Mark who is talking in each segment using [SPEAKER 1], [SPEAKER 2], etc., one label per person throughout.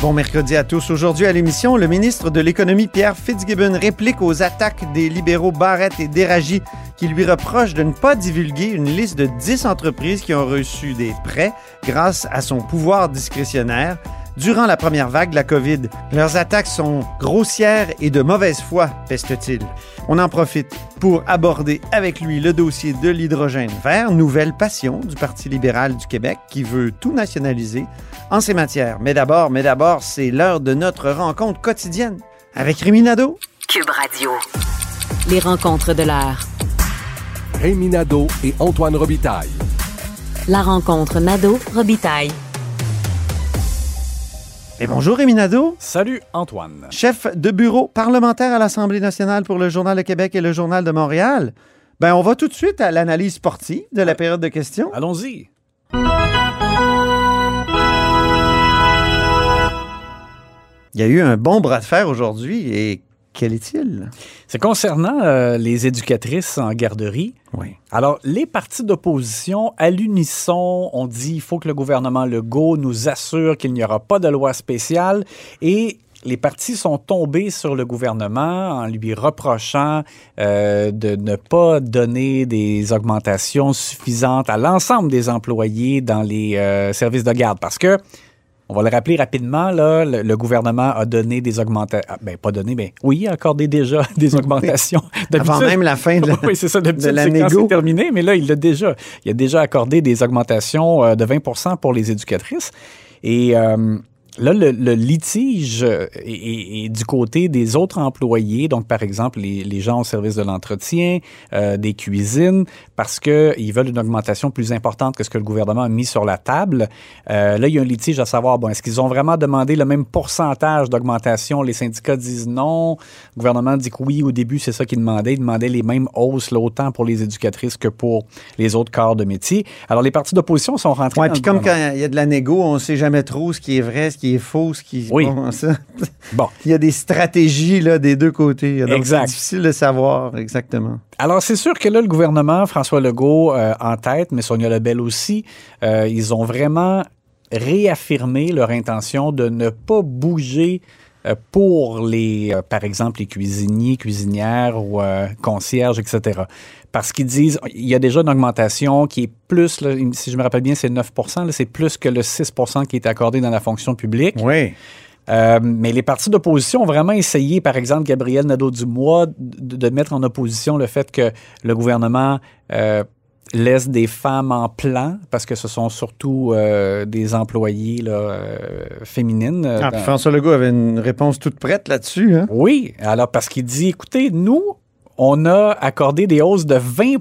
[SPEAKER 1] Bon mercredi à tous. Aujourd'hui à l'émission, le ministre de l'Économie Pierre Fitzgibbon réplique aux attaques des libéraux Barrett et Déragi qui lui reprochent de ne pas divulguer une liste de 10 entreprises qui ont reçu des prêts grâce à son pouvoir discrétionnaire durant la première vague de la COVID. Leurs attaques sont grossières et de mauvaise foi, peste-t-il. On en profite pour aborder avec lui le dossier de l'hydrogène vert, nouvelle passion du Parti libéral du Québec qui veut tout nationaliser en ces matières. Mais d'abord, mais d'abord, c'est l'heure de notre rencontre quotidienne avec Rémi Nadeau.
[SPEAKER 2] Cube Radio. Les rencontres de l'heure.
[SPEAKER 3] Rémi Nadeau et Antoine Robitaille.
[SPEAKER 2] La rencontre Nadeau-Robitaille.
[SPEAKER 1] Et bonjour Rémi Nadeau,
[SPEAKER 4] Salut Antoine.
[SPEAKER 1] chef de bureau parlementaire à l'Assemblée nationale pour le Journal de Québec et le Journal de Montréal. Ben, on va tout de suite à l'analyse sportive de la période de questions.
[SPEAKER 4] Allons-y.
[SPEAKER 1] Il y a eu un bon bras de fer aujourd'hui et quel est-il?
[SPEAKER 4] C'est concernant euh, les éducatrices en garderie.
[SPEAKER 1] Oui.
[SPEAKER 4] Alors, les partis d'opposition, à l'unisson, ont dit il faut que le gouvernement Legault nous assure qu'il n'y aura pas de loi spéciale et les partis sont tombés sur le gouvernement en lui reprochant euh, de ne pas donner des augmentations suffisantes à l'ensemble des employés dans les euh, services de garde. Parce que, on va le rappeler rapidement, là, le, le gouvernement a donné des augmentations. Ben, pas donné, mais oui, a accordé déjà des augmentations.
[SPEAKER 1] Avant même la fin de la,
[SPEAKER 4] oui, c'est ça,
[SPEAKER 1] de la négo.
[SPEAKER 4] terminé, mais là, il l'a déjà. Il a déjà accordé des augmentations euh, de 20% pour les éducatrices. Et euh, là, le, le litige euh, est, est- est du côté des autres employés, donc par exemple les, les gens au service de l'entretien, euh, des cuisines, parce qu'ils veulent une augmentation plus importante que ce que le gouvernement a mis sur la table. Euh, là, il y a un litige à savoir, bon, est-ce qu'ils ont vraiment demandé le même pourcentage d'augmentation? Les syndicats disent non. Le gouvernement dit que oui, au début, c'est ça qu'ils demandaient. Ils demandaient les mêmes hausses, là, autant pour les éducatrices que pour les autres corps de métier. Alors, les partis d'opposition sont rentrés dans
[SPEAKER 1] puis comme quand il y a de la négo, on sait jamais trop ce qui est vrai, ce qui est faux, ce qui
[SPEAKER 4] Oui.
[SPEAKER 1] Bon, ça.
[SPEAKER 4] Bon.
[SPEAKER 1] Il y a des stratégies là, des deux côtés. Donc,
[SPEAKER 4] Exact.
[SPEAKER 1] C'est difficile de savoir exactement.
[SPEAKER 4] Alors, c'est sûr que là, le gouvernement, François Legault euh, en tête, mais Sonia Lebel aussi, euh, ils ont vraiment réaffirmé leur intention de ne pas bouger pour les, euh, par exemple, les cuisiniers, cuisinières ou euh, concierges, etc. Parce qu'ils disent, il y a déjà une augmentation qui est plus, là, si je me rappelle bien, c'est 9 là, c'est plus que le 6% qui est accordé dans la fonction publique.
[SPEAKER 1] Oui.
[SPEAKER 4] Euh, mais les partis d'opposition ont vraiment essayé, par exemple, Gabriel Nadeau-Dubois, de, de mettre en opposition le fait que le gouvernement euh, laisse des femmes en plan, parce que ce sont surtout euh, des employés là, euh, féminines. euh,
[SPEAKER 1] Ah,
[SPEAKER 4] dans-
[SPEAKER 1] François Legault avait une réponse toute prête là-dessus. Hein?
[SPEAKER 4] oui, alors parce qu'il dit, écoutez, nous, on a accordé des hausses de 20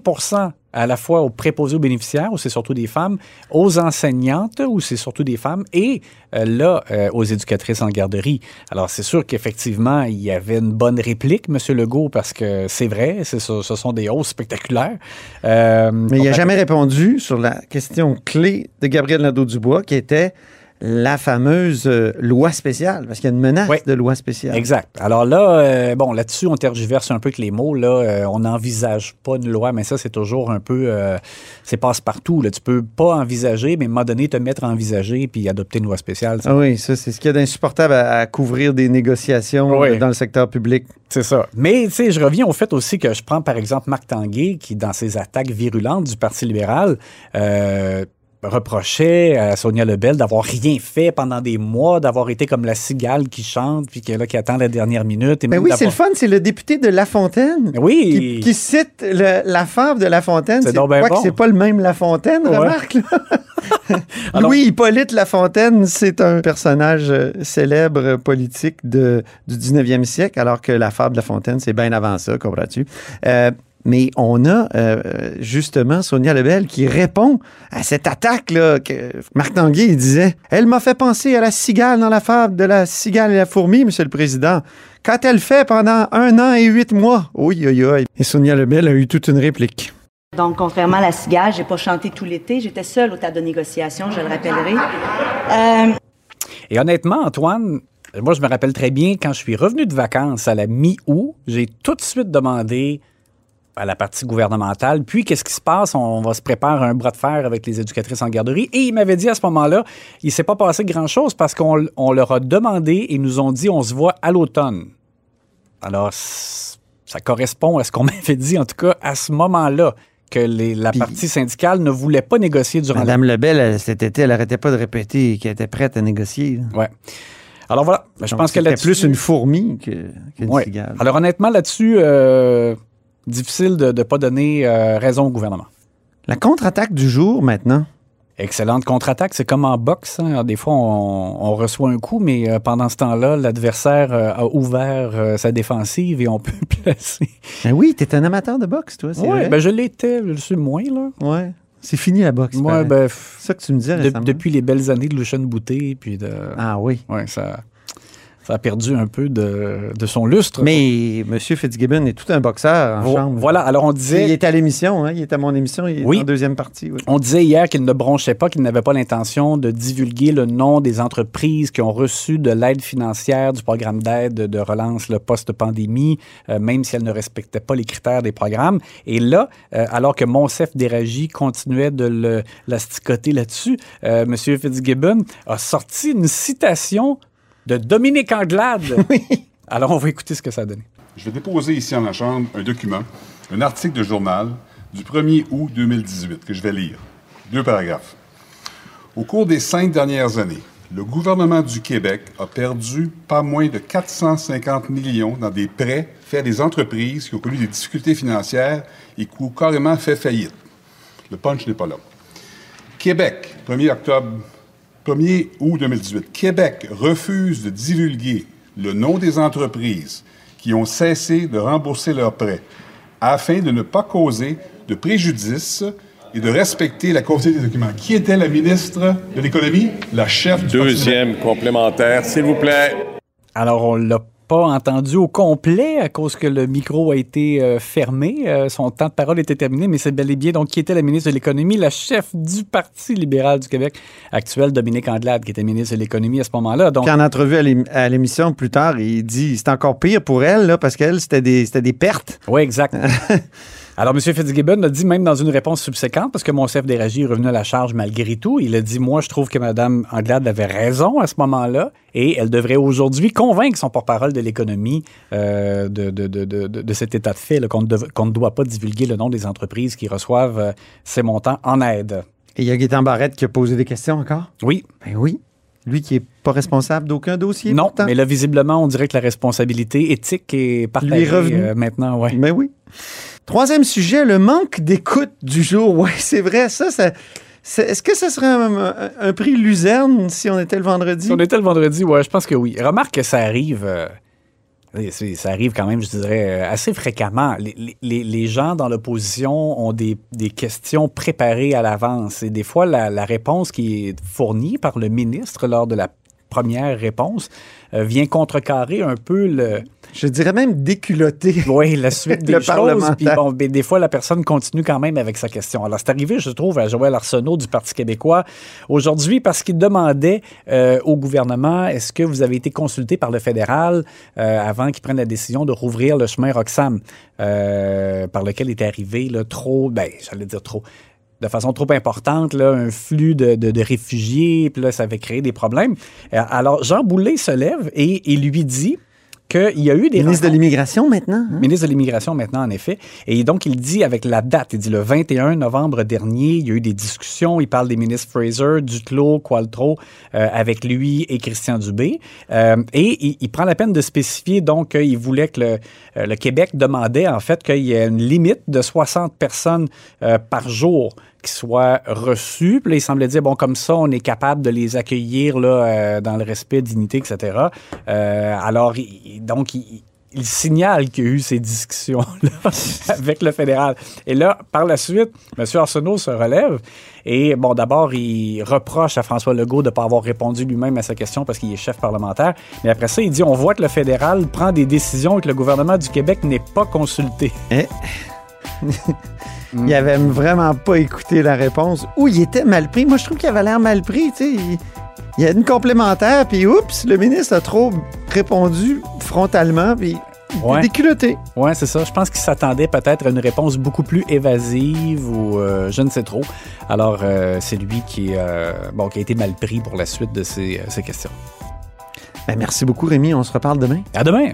[SPEAKER 4] à la fois aux préposés aux bénéficiaires, où c'est surtout des femmes, aux enseignantes, où c'est surtout des femmes, et euh, là, euh, aux éducatrices en garderie. Alors, c'est sûr qu'effectivement, il y avait une bonne réplique, M. Legault, parce que c'est vrai, ce sont des hausses spectaculaires. Euh,
[SPEAKER 1] Mais il n'a jamais répondu sur la question clé de Gabriel Nadeau-Dubois, qui était la fameuse euh, loi spéciale, parce qu'il y a une menace
[SPEAKER 4] Oui.
[SPEAKER 1] de loi spéciale.
[SPEAKER 4] Exact. Alors là, euh, bon, là-dessus, on tergiverse un peu avec les mots. Là, Euh, on n'envisage pas une loi, mais ça, c'est toujours un peu, euh, c'est passe-partout. Là. Tu peux pas envisager, mais à un moment donné, te mettre à envisager puis adopter une loi spéciale.
[SPEAKER 1] Ah oui, ça, c'est ce qu'il y a d'insupportable à, à couvrir des négociations
[SPEAKER 4] Oui.
[SPEAKER 1] euh, dans le secteur public.
[SPEAKER 4] C'est ça. Mais, tu sais, je reviens au fait aussi que je prends, par exemple, Marc Tanguay, qui, dans ses attaques virulentes du Parti libéral, euh, reprochait à Sonia Lebel d'avoir rien fait pendant des mois, d'avoir été comme la cigale qui chante, puis qui, est là, qui attend la dernière minute. Et
[SPEAKER 1] Ben oui, c'est le fun, c'est le député de La Fontaine.
[SPEAKER 4] Oui.
[SPEAKER 1] Qui, qui cite le- la fable de La Fontaine.
[SPEAKER 4] C'est ben bon.
[SPEAKER 1] que c'est pas le même La Fontaine,
[SPEAKER 4] Ouais.
[SPEAKER 1] remarque.
[SPEAKER 4] Alors-
[SPEAKER 1] Louis Hippolyte La Fontaine, c'est un personnage euh, célèbre politique de, du 19e siècle, alors que la fable de La Fontaine, c'est bien avant ça, comprends-tu? Euh, mais on a euh, justement Sonia Lebel qui répond à cette attaque-là que Marc Tanguay il disait. Elle m'a fait penser à la cigale dans la fable de la cigale et la fourmi, Monsieur le Président. Quand elle fait pendant un an et huit mois. Oui, oui, oui. Et Sonia Lebel a eu toute une réplique.
[SPEAKER 5] Donc, contrairement à la cigale, j'ai pas chanté tout l'été. J'étais seule au tas de négociation, je le rappellerai. Euh,
[SPEAKER 4] Et honnêtement, Antoine, moi, je me rappelle très bien, quand je suis revenu de vacances à la mi-août, j'ai tout de suite demandé à la partie gouvernementale, puis qu'est-ce qui se passe? On va se préparer un bras de fer avec les éducatrices en garderie. Et il m'avait dit à ce moment-là, il ne s'est pas passé grand-chose parce qu'on on leur a demandé et ils nous ont dit, on se voit à l'automne. Alors, ça correspond à ce qu'on m'avait dit, en tout cas, à ce moment-là, que les- la
[SPEAKER 1] Puis-
[SPEAKER 4] partie syndicale ne voulait pas négocier durant la
[SPEAKER 1] Madame Lebel, elle, cet été, elle arrêtait pas de répéter qu'elle était prête à négocier.
[SPEAKER 4] Ouais. Alors voilà, Ben, je
[SPEAKER 1] Donc,
[SPEAKER 4] pense que là-dessus...
[SPEAKER 1] plus une fourmi que-
[SPEAKER 4] Ouais.
[SPEAKER 1] cigale.
[SPEAKER 4] Alors honnêtement, là-dessus, euh, difficile de ne pas donner euh, raison au gouvernement.
[SPEAKER 1] La contre-attaque du jour, maintenant.
[SPEAKER 4] Excellente contre-attaque, c'est comme en boxe. hein. Des fois, on, on reçoit un coup, mais euh, pendant ce temps-là, l'adversaire euh, a ouvert euh, sa défensive et on peut placer.
[SPEAKER 1] Ben oui, t'es un amateur de boxe, toi, vrai?
[SPEAKER 4] ben je l'étais, je le suis moins, là.
[SPEAKER 1] Ouais. C'est fini la boxe.
[SPEAKER 4] Moi, ben,
[SPEAKER 1] c'est ça que tu me disais
[SPEAKER 4] de- depuis les belles années de Lucien Boutet, puis de.
[SPEAKER 1] Ah oui.
[SPEAKER 4] Ouais, ça, ça a perdu un peu de, de son lustre.
[SPEAKER 1] Mais M. Fitzgibbon est tout un boxeur en chambre.
[SPEAKER 4] Voilà, alors on
[SPEAKER 1] Il
[SPEAKER 4] disait.
[SPEAKER 1] est à l'émission, hein? il est à mon émission, il est
[SPEAKER 4] Oui.
[SPEAKER 1] en deuxième partie. oui.
[SPEAKER 4] On disait hier qu'il ne bronchait pas, qu'il n'avait pas l'intention de divulguer le nom des entreprises qui ont reçu de l'aide financière du programme d'aide de relance le post-pandémie, euh, même si elles ne respectaient pas les critères des programmes. Et là, euh, alors que Monsef Déragi continuait de le, l'asticoter là-dessus, euh, M. Fitzgibbon a sorti une citation de Dominique Anglade. Alors, on va écouter ce que ça a donné.
[SPEAKER 5] Je vais déposer ici en la Chambre un document, un article de journal du 1er août 2018 que je vais lire. Deux paragraphes. Au cours des cinq dernières années, le gouvernement du Québec a perdu pas moins de 450 millions dans des prêts faits à des entreprises qui ont connu des difficultés financières et qui ont carrément fait faillite. Le punch n'est pas là. Québec, 1er octobre, 1er août 2018. Québec refuse de divulguer le nom des entreprises qui ont cessé de rembourser leurs prêts afin de ne pas causer de préjudice et de respecter la confidentialité des documents. Qui était la ministre de l'Économie? La chef du Parti
[SPEAKER 6] Deuxième complémentaire, s'il vous plaît.
[SPEAKER 4] Alors, on l'a pas entendu au complet à cause que le micro a été euh, fermé. Euh, son temps de parole était terminé, mais c'est bel et bien donc qui était la ministre de l'Économie, la chef du Parti libéral du Québec actuel, Dominique Andelade, qui était ministre de l'Économie à ce moment-là. Donc,
[SPEAKER 1] Puis en entrevue à l'ém- à l'émission plus tard, il dit c'est encore pire pour elle, là, parce qu'elle, c'était des, c'était des pertes.
[SPEAKER 4] oui, exact. Alors, M. Fitzgibbon a dit, même dans une réponse subséquente, parce que mon chef d'éragie est revenu à la charge malgré tout, il a dit Moi, je trouve que Mme Anglade avait raison à ce moment-là, et elle devrait aujourd'hui convaincre son porte-parole de l'économie euh, de, de, de, de, de cet état de fait, qu'on, ne doit pas divulguer le nom des entreprises qui reçoivent euh, ces montants en aide.
[SPEAKER 1] Et il y a Gaétan Barrette qui a posé des questions encore?
[SPEAKER 4] Oui,
[SPEAKER 1] Ben oui. Lui qui est pas responsable d'aucun dossier.
[SPEAKER 4] non,
[SPEAKER 1] pourtant.
[SPEAKER 4] mais là, visiblement, on dirait que la responsabilité éthique est partagée
[SPEAKER 1] Lui est revenu.
[SPEAKER 4] euh, maintenant. Ouais.
[SPEAKER 1] Ben oui. Troisième sujet, le manque d'écoute du jour. Oui, c'est vrai, ça, est-ce que ce serait un, prix Luzerne si on était le vendredi?
[SPEAKER 4] Si on était le vendredi, ouais, je pense que oui. Remarque que ça arrive. euh, ça arrive quand même, je dirais, euh, assez fréquemment. Les, les- les gens dans l'opposition ont des, des questions préparées à l'avance. Et des fois, la réponse qui est fournie par le ministre lors de la première réponse euh, vient contrecarrer un peu le,
[SPEAKER 1] Je dirais même déculotté.
[SPEAKER 4] oui, la suite des
[SPEAKER 1] Le
[SPEAKER 4] choses. Puis bon, ben, des fois, la personne continue quand même avec sa question. Alors, c'est arrivé, je trouve, à Joël Arsenault du Parti québécois aujourd'hui parce qu'il demandait euh, au gouvernement est-ce que vous avez été consulté par le fédéral euh, avant qu'il prenne la décision de rouvrir le chemin Roxham, par lequel était arrivé là, trop, ben, j'allais dire trop de façon trop importante, là, un flux de, de- de réfugiés, puis là, ça avait créé des problèmes. Euh, Alors, Jean Boulet se lève et, et lui dit qu'il y a eu des
[SPEAKER 1] Ministre de l'immigration maintenant. hein?
[SPEAKER 4] ministre de l'Immigration maintenant, en effet. Et donc, il dit avec la date, il dit le 21 novembre dernier, il y a eu des discussions. Il parle des ministres Fraser, Duclos, Qualtro, euh, avec lui et Christian Dubé. Euh, et il, il prend la peine de spécifier donc qu'il voulait que le, euh, le Québec demandait en fait qu'il y ait une limite de 60 personnes euh, par jour qui soient reçues. Puis là, il semblait dire, bon, comme ça, on est capable de les accueillir là, euh, dans le respect, dignité, etc. Euh, alors, il- donc, il, il signale qu'il y a eu ces discussions-là avec le fédéral. Et là, par la suite, M. Arsenault se relève et, bon, d'abord, il reproche à François Legault de ne pas avoir répondu lui-même à sa question parce qu'il est chef parlementaire. Mais après ça, il dit on voit que le fédéral prend des décisions et que le gouvernement du Québec n'est pas consulté.
[SPEAKER 1] Eh? il avait vraiment pas écouté la réponse ou il était mal pris. Moi, je trouve qu'il avait l'air mal pris. Tu sais, il, Il y a une complémentaire, puis oups, le ministre a trop répondu frontalement, puis il
[SPEAKER 4] Ouais.
[SPEAKER 1] déculotté.
[SPEAKER 4] Ouais, c'est ça. Je pense qu'il s'attendait peut-être à une réponse beaucoup plus évasive ou euh, je ne sais trop. Alors, euh, c'est lui qui, euh, bon, qui a été mal pris pour la suite de ces, ces questions.
[SPEAKER 1] Ben, merci beaucoup, Rémi. On se reparle demain.
[SPEAKER 4] À demain!